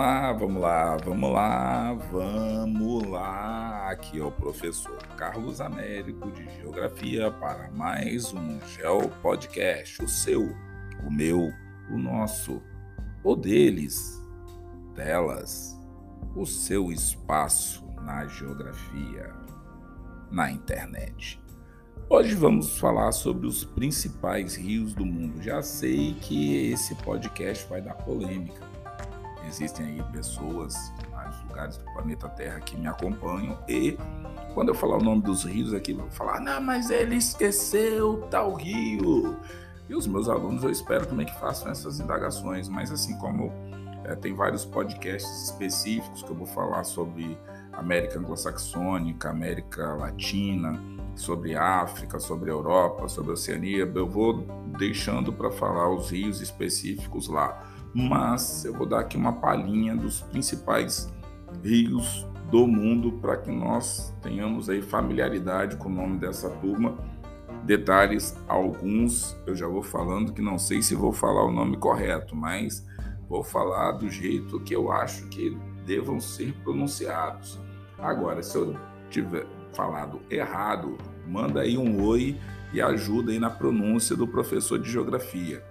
lá, vamos lá, vamos lá, vamos lá. Aqui é o professor Carlos Américo de Geografia para mais um Geo Podcast, o seu, o meu, o nosso, o deles, delas, o seu espaço na geografia, na internet. Hoje vamos falar sobre os principais rios do mundo. Já sei que esse podcast vai dar polêmica. Existem aí pessoas em vários lugares do planeta Terra que me acompanham e quando eu falar o nome dos rios aqui, vão falar: "Não, mas ele esqueceu tal rio". E os meus alunos eu espero também que façam essas indagações, mas assim como é, tem vários podcasts específicos que eu vou falar sobre América Anglo-Saxônica, América Latina, sobre África, sobre Europa, sobre Oceania, eu vou deixando para falar os rios específicos lá. Mas eu vou dar aqui uma palhinha dos principais rios do mundo para que nós tenhamos aí familiaridade com o nome dessa turma. Detalhes, alguns eu já vou falando que não sei se vou falar o nome correto, mas vou falar do jeito que eu acho que devam ser pronunciados. Agora, se eu tiver falado errado, manda aí um oi e ajuda aí na pronúncia do professor de geografia.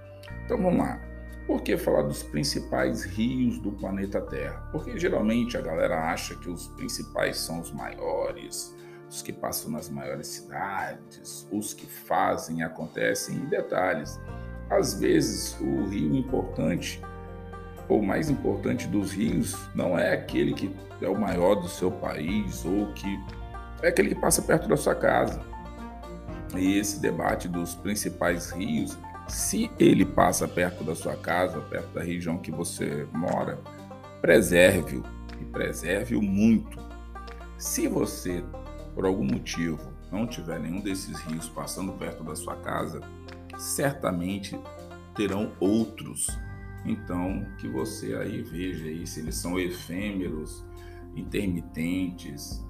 Então vamos lá. Por que falar dos principais rios do planeta Terra? Porque geralmente a galera acha que os principais são os maiores, os que passam nas maiores cidades, os que fazem e acontecem em detalhes. Às vezes, o rio importante ou mais importante dos rios não é aquele que é o maior do seu país ou que é aquele que passa perto da sua casa. E esse debate dos principais rios, se ele passa perto da sua casa, perto da região que você mora, preserve-o e preserve-o muito. Se você, por algum motivo, não tiver nenhum desses rios passando perto da sua casa, certamente terão outros. Então, que você aí veja aí se eles são efêmeros, intermitentes,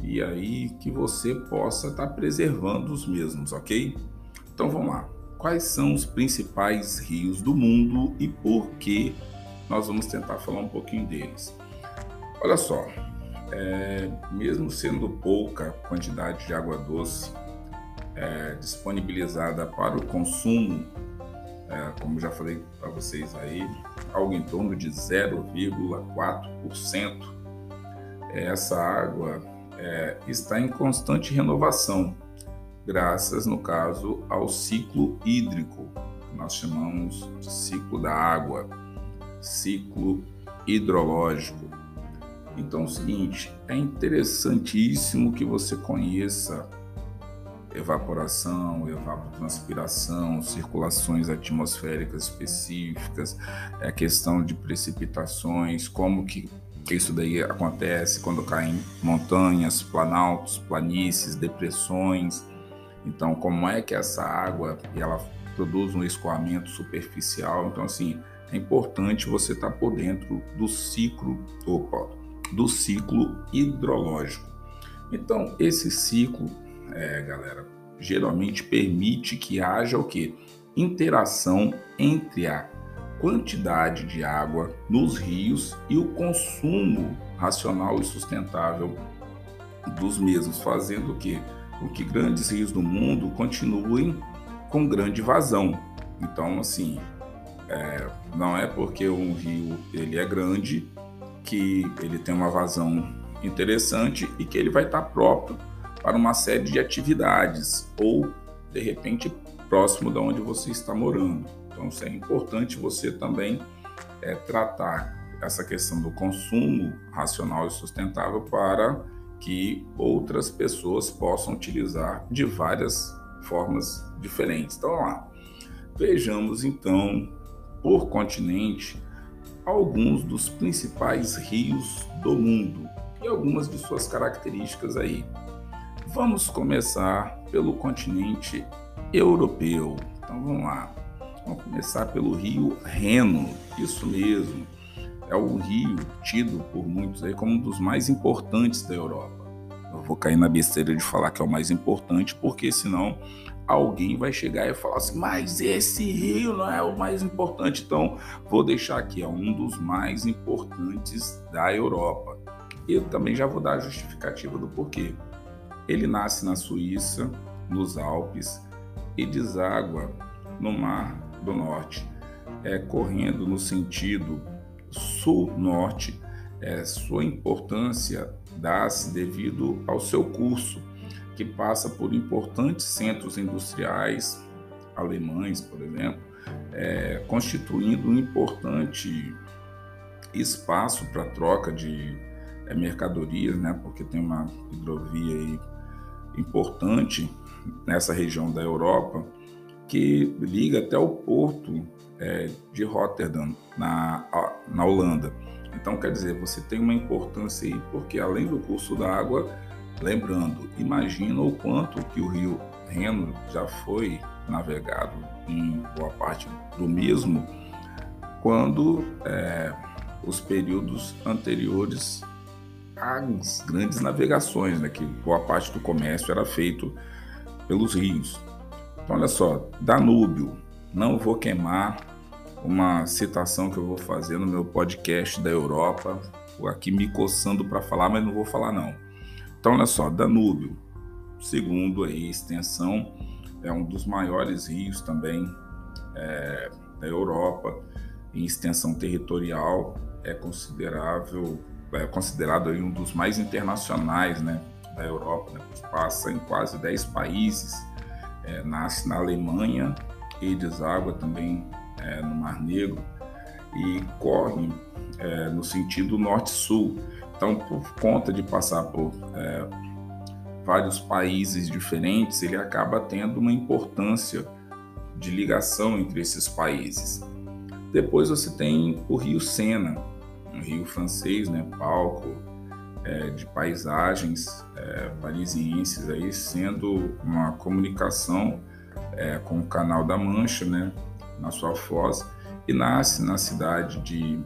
e aí que você possa estar tá preservando os mesmos, ok? Então vamos lá. Quais são os principais rios do mundo e por que nós vamos tentar falar um pouquinho deles? Olha só, é, mesmo sendo pouca quantidade de água doce é, disponibilizada para o consumo, é, como já falei para vocês aí, algo em torno de 0,4%, essa água é, está em constante renovação, graças, no caso, ao ciclo hídrico, nós chamamos de ciclo da água, ciclo hidrológico. Então é o seguinte, é interessantíssimo que você conheça evaporação, evapotranspiração, circulações atmosféricas específicas, é a questão de precipitações, como que isso daí acontece quando caem montanhas, planaltos, planícies, depressões. Então, como é que essa água ela produz um escoamento superficial? Então, assim, é importante você estar por dentro do ciclo, opa, do ciclo hidrológico. Então, esse ciclo, é, galera, geralmente permite que haja o que? Interação entre a quantidade de água nos rios e o consumo racional e sustentável dos mesmos, fazendo que, com que grandes rios do mundo continuem com grande vazão. Então, assim, é, não é porque um rio ele é grande que ele tem uma vazão interessante e que ele vai estar próprio para uma série de atividades ou de repente próximo de onde você está morando. Então, é importante você também é, tratar essa questão do consumo racional e sustentável para que outras pessoas possam utilizar de várias formas diferentes. Então, lá. Vejamos então, por continente, alguns dos principais rios do mundo e algumas de suas características aí. Vamos começar pelo continente europeu. Então vamos lá. Vamos começar pelo rio Reno, isso mesmo. É o rio tido por muitos aí como um dos mais importantes da Europa. Eu vou cair na besteira de falar que é o mais importante, porque senão alguém vai chegar e falar assim: mas esse rio não é o mais importante. Então, vou deixar aqui, é um dos mais importantes da Europa. Eu também já vou dar a justificativa do porquê. Ele nasce na Suíça, nos Alpes, e deságua no Mar do Norte, é, correndo no sentido sul-norte. É, sua importância dá-se devido ao seu curso que passa por importantes centros industriais alemães, por exemplo, é, constituindo um importante espaço para troca de é, mercadorias, né, porque tem uma hidrovia importante nessa região da Europa que liga até o porto é, de Rotterdam, na, na Holanda. Então, quer dizer, você tem uma importância aí, porque além do curso da água, Lembrando, imagina o quanto que o rio Reno já foi navegado em boa parte do mesmo quando é, os períodos anteriores às grandes navegações, né, que boa parte do comércio era feito pelos rios. Então, olha só, Danúbio, não vou queimar uma citação que eu vou fazer no meu podcast da Europa, aqui me coçando para falar, mas não vou falar não. Então, olha só, Danúbio, segundo a extensão, é um dos maiores rios também é, da Europa, em extensão territorial, é considerável, é considerado aí um dos mais internacionais né, da Europa, né, passa em quase 10 países, é, nasce na Alemanha e deságua também é, no Mar Negro e corre é, no sentido norte-sul. Então, por conta de passar por é, vários países diferentes, ele acaba tendo uma importância de ligação entre esses países. Depois você tem o Rio Sena, um rio francês, né, palco é, de paisagens é, parisienses, aí, sendo uma comunicação é, com o Canal da Mancha, né, na sua foz, e nasce na cidade de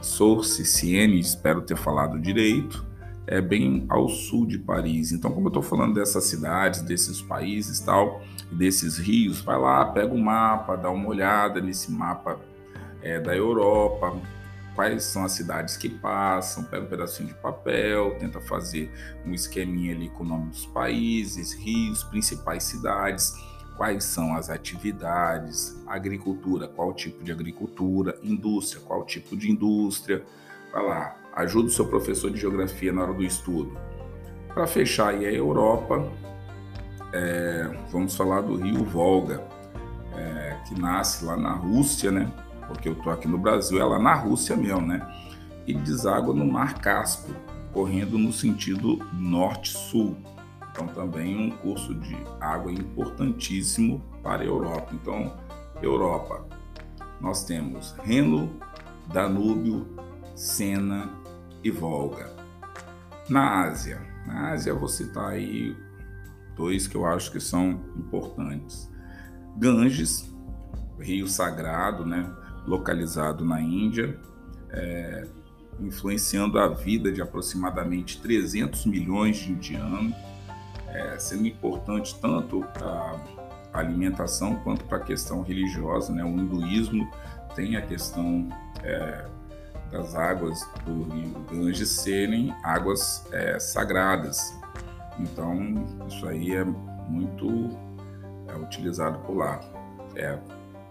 Source Sienne, espero ter falado direito, é bem ao sul de Paris. Então, como eu estou falando dessas cidades, desses países tal, desses rios, vai lá, pega o um mapa, dá uma olhada nesse mapa é, da Europa, quais são as cidades que passam, pega um pedacinho de papel, tenta fazer um esqueminha ali com o nome dos países, rios, principais cidades quais são as atividades, agricultura, qual tipo de agricultura, indústria, qual tipo de indústria. Vai lá, ajuda o seu professor de geografia na hora do estudo. Para fechar aí a Europa, é, vamos falar do rio Volga, é, que nasce lá na Rússia, né? Porque eu tô aqui no Brasil, é lá na Rússia mesmo, né? E deságua no Mar Cáspio, correndo no sentido norte-sul. Então, também um curso de água importantíssimo para a Europa. Então, Europa, nós temos Reno, Danúbio, Sena e Volga. Na Ásia, na Ásia vou citar aí dois que eu acho que são importantes. Ganges, rio sagrado, né, localizado na Índia, é, influenciando a vida de aproximadamente 300 milhões de indianos é, sendo importante tanto para a alimentação quanto para a questão religiosa. Né? O hinduísmo tem a questão é, das águas do rio Ganges serem águas é, sagradas. Então, isso aí é muito é, utilizado por lá. É,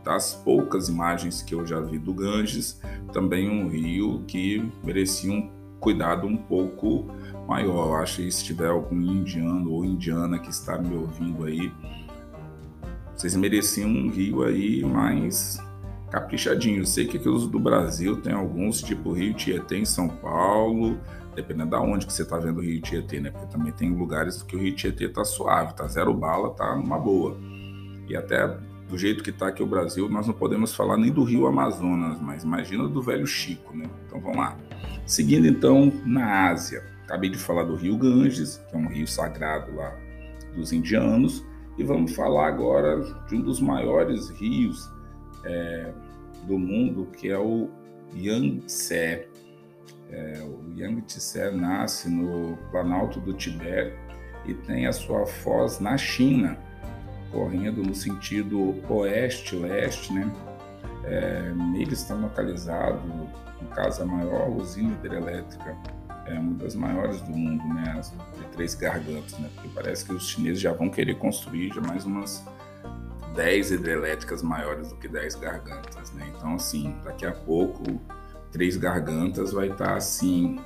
das poucas imagens que eu já vi do Ganges, também um rio que merecia um cuidado um pouco maior. Eu acho que se tiver algum indiano ou indiana que está me ouvindo aí, vocês mereciam um rio aí mais caprichadinho. Eu sei que aqui os do Brasil tem alguns, tipo Rio Tietê em São Paulo, dependendo da onde que você está vendo o Rio Tietê, né? Porque também tem lugares que o Rio Tietê tá suave, tá zero bala, tá numa boa. E até do jeito que está aqui o Brasil, nós não podemos falar nem do Rio Amazonas, mas imagina do velho Chico, né? Então vamos lá. Seguindo então na Ásia, acabei de falar do Rio Ganges, que é um rio sagrado lá dos indianos, e vamos falar agora de um dos maiores rios é, do mundo, que é o Yangtze. É, o Yangtze nasce no Planalto do Tibete e tem a sua foz na China correndo no sentido oeste-leste, né? É, nele está localizado, no caso, a maior usina hidrelétrica, é uma das maiores do mundo, né? As de três gargantas, né? Porque parece que os chineses já vão querer construir já mais umas 10 hidrelétricas maiores do que 10 gargantas, né? Então, assim, daqui a pouco, três gargantas vai estar, assim,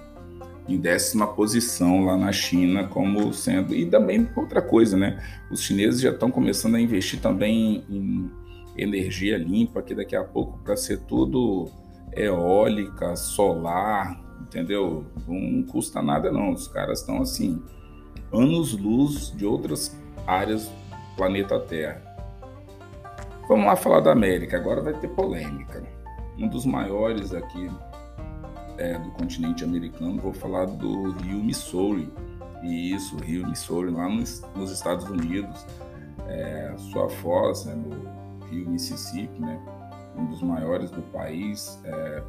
em décima posição lá na China, como sendo. E também outra coisa, né? Os chineses já estão começando a investir também em energia limpa, que daqui a pouco, para ser tudo eólica, solar, entendeu? Não custa nada, não. Os caras estão assim, anos-luz de outras áreas do planeta Terra. Vamos lá falar da América, agora vai ter polêmica. Um dos maiores aqui é, do continente americano, vou falar do rio Missouri. E isso, rio Missouri, lá nos, nos Estados Unidos, é, sua foz né, no rio Mississippi, né, um dos maiores do país, é,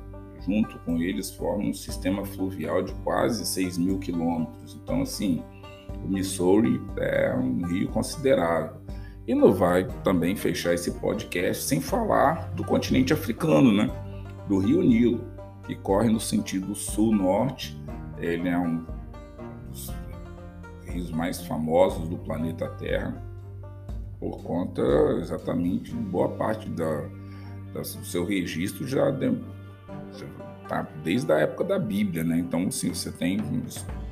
junto com eles formam um sistema fluvial de quase 6 mil quilômetros. Então, assim, o Missouri é um rio considerável. E não vai também fechar esse podcast sem falar do continente africano, né? Do rio Nilo que corre no sentido sul-norte. Ele é um dos rios mais famosos do planeta Terra, por conta exatamente de boa parte da, da, do seu registro já, tá desde a época da Bíblia, né? Então, assim, você tem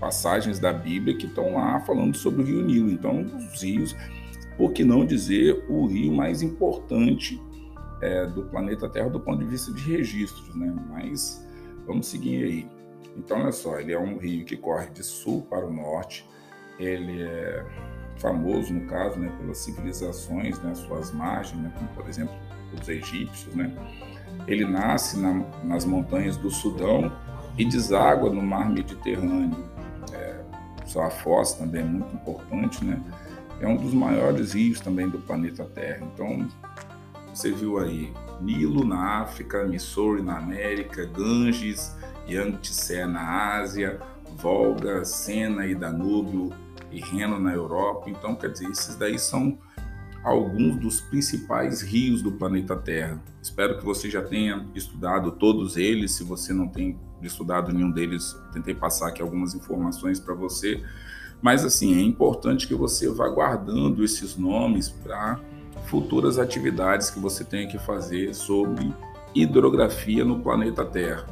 passagens da Bíblia que estão lá falando sobre o Rio Nilo. Então, os rios, por que não dizer o rio mais importante é, do planeta Terra do ponto de vista de registros, né? Mas Vamos seguir aí. Então, olha só, ele é um rio que corre de sul para o norte. Ele é famoso, no caso, né, pelas civilizações, né, suas margens, né, como por exemplo os egípcios, né. Ele nasce na, nas montanhas do Sudão e deságua no mar Mediterrâneo. É, sua foz também é muito importante, né. É um dos maiores rios também do planeta Terra. Então, você viu aí Nilo na África, Missouri na América, Ganges, Yangtze na Ásia, Volga, Sena e Danúbio e Reno na Europa. Então, quer dizer, esses daí são alguns dos principais rios do planeta Terra. Espero que você já tenha estudado todos eles. Se você não tem estudado nenhum deles, tentei passar aqui algumas informações para você. Mas assim, é importante que você vá guardando esses nomes para futuras atividades que você tenha que fazer sobre hidrografia no planeta Terra.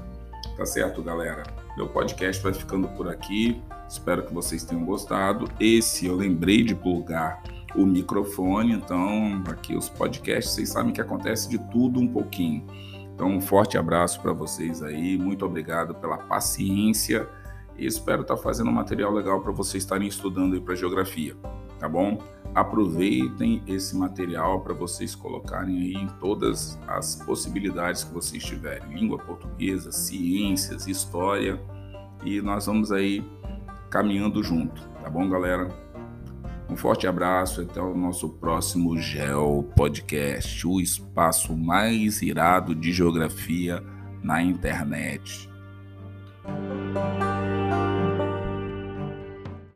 Tá certo, galera? Meu podcast vai ficando por aqui. Espero que vocês tenham gostado. Esse eu lembrei de plugar o microfone, então aqui os podcasts, vocês sabem que acontece de tudo um pouquinho. Então, um forte abraço para vocês aí. Muito obrigado pela paciência e espero estar tá fazendo um material legal para vocês estarem estudando aí para geografia, tá bom? aproveitem esse material para vocês colocarem aí em todas as possibilidades que vocês tiverem, língua portuguesa, ciências, história, e nós vamos aí caminhando junto, tá bom, galera? Um forte abraço até o nosso próximo Geo Podcast, o espaço mais irado de geografia na internet.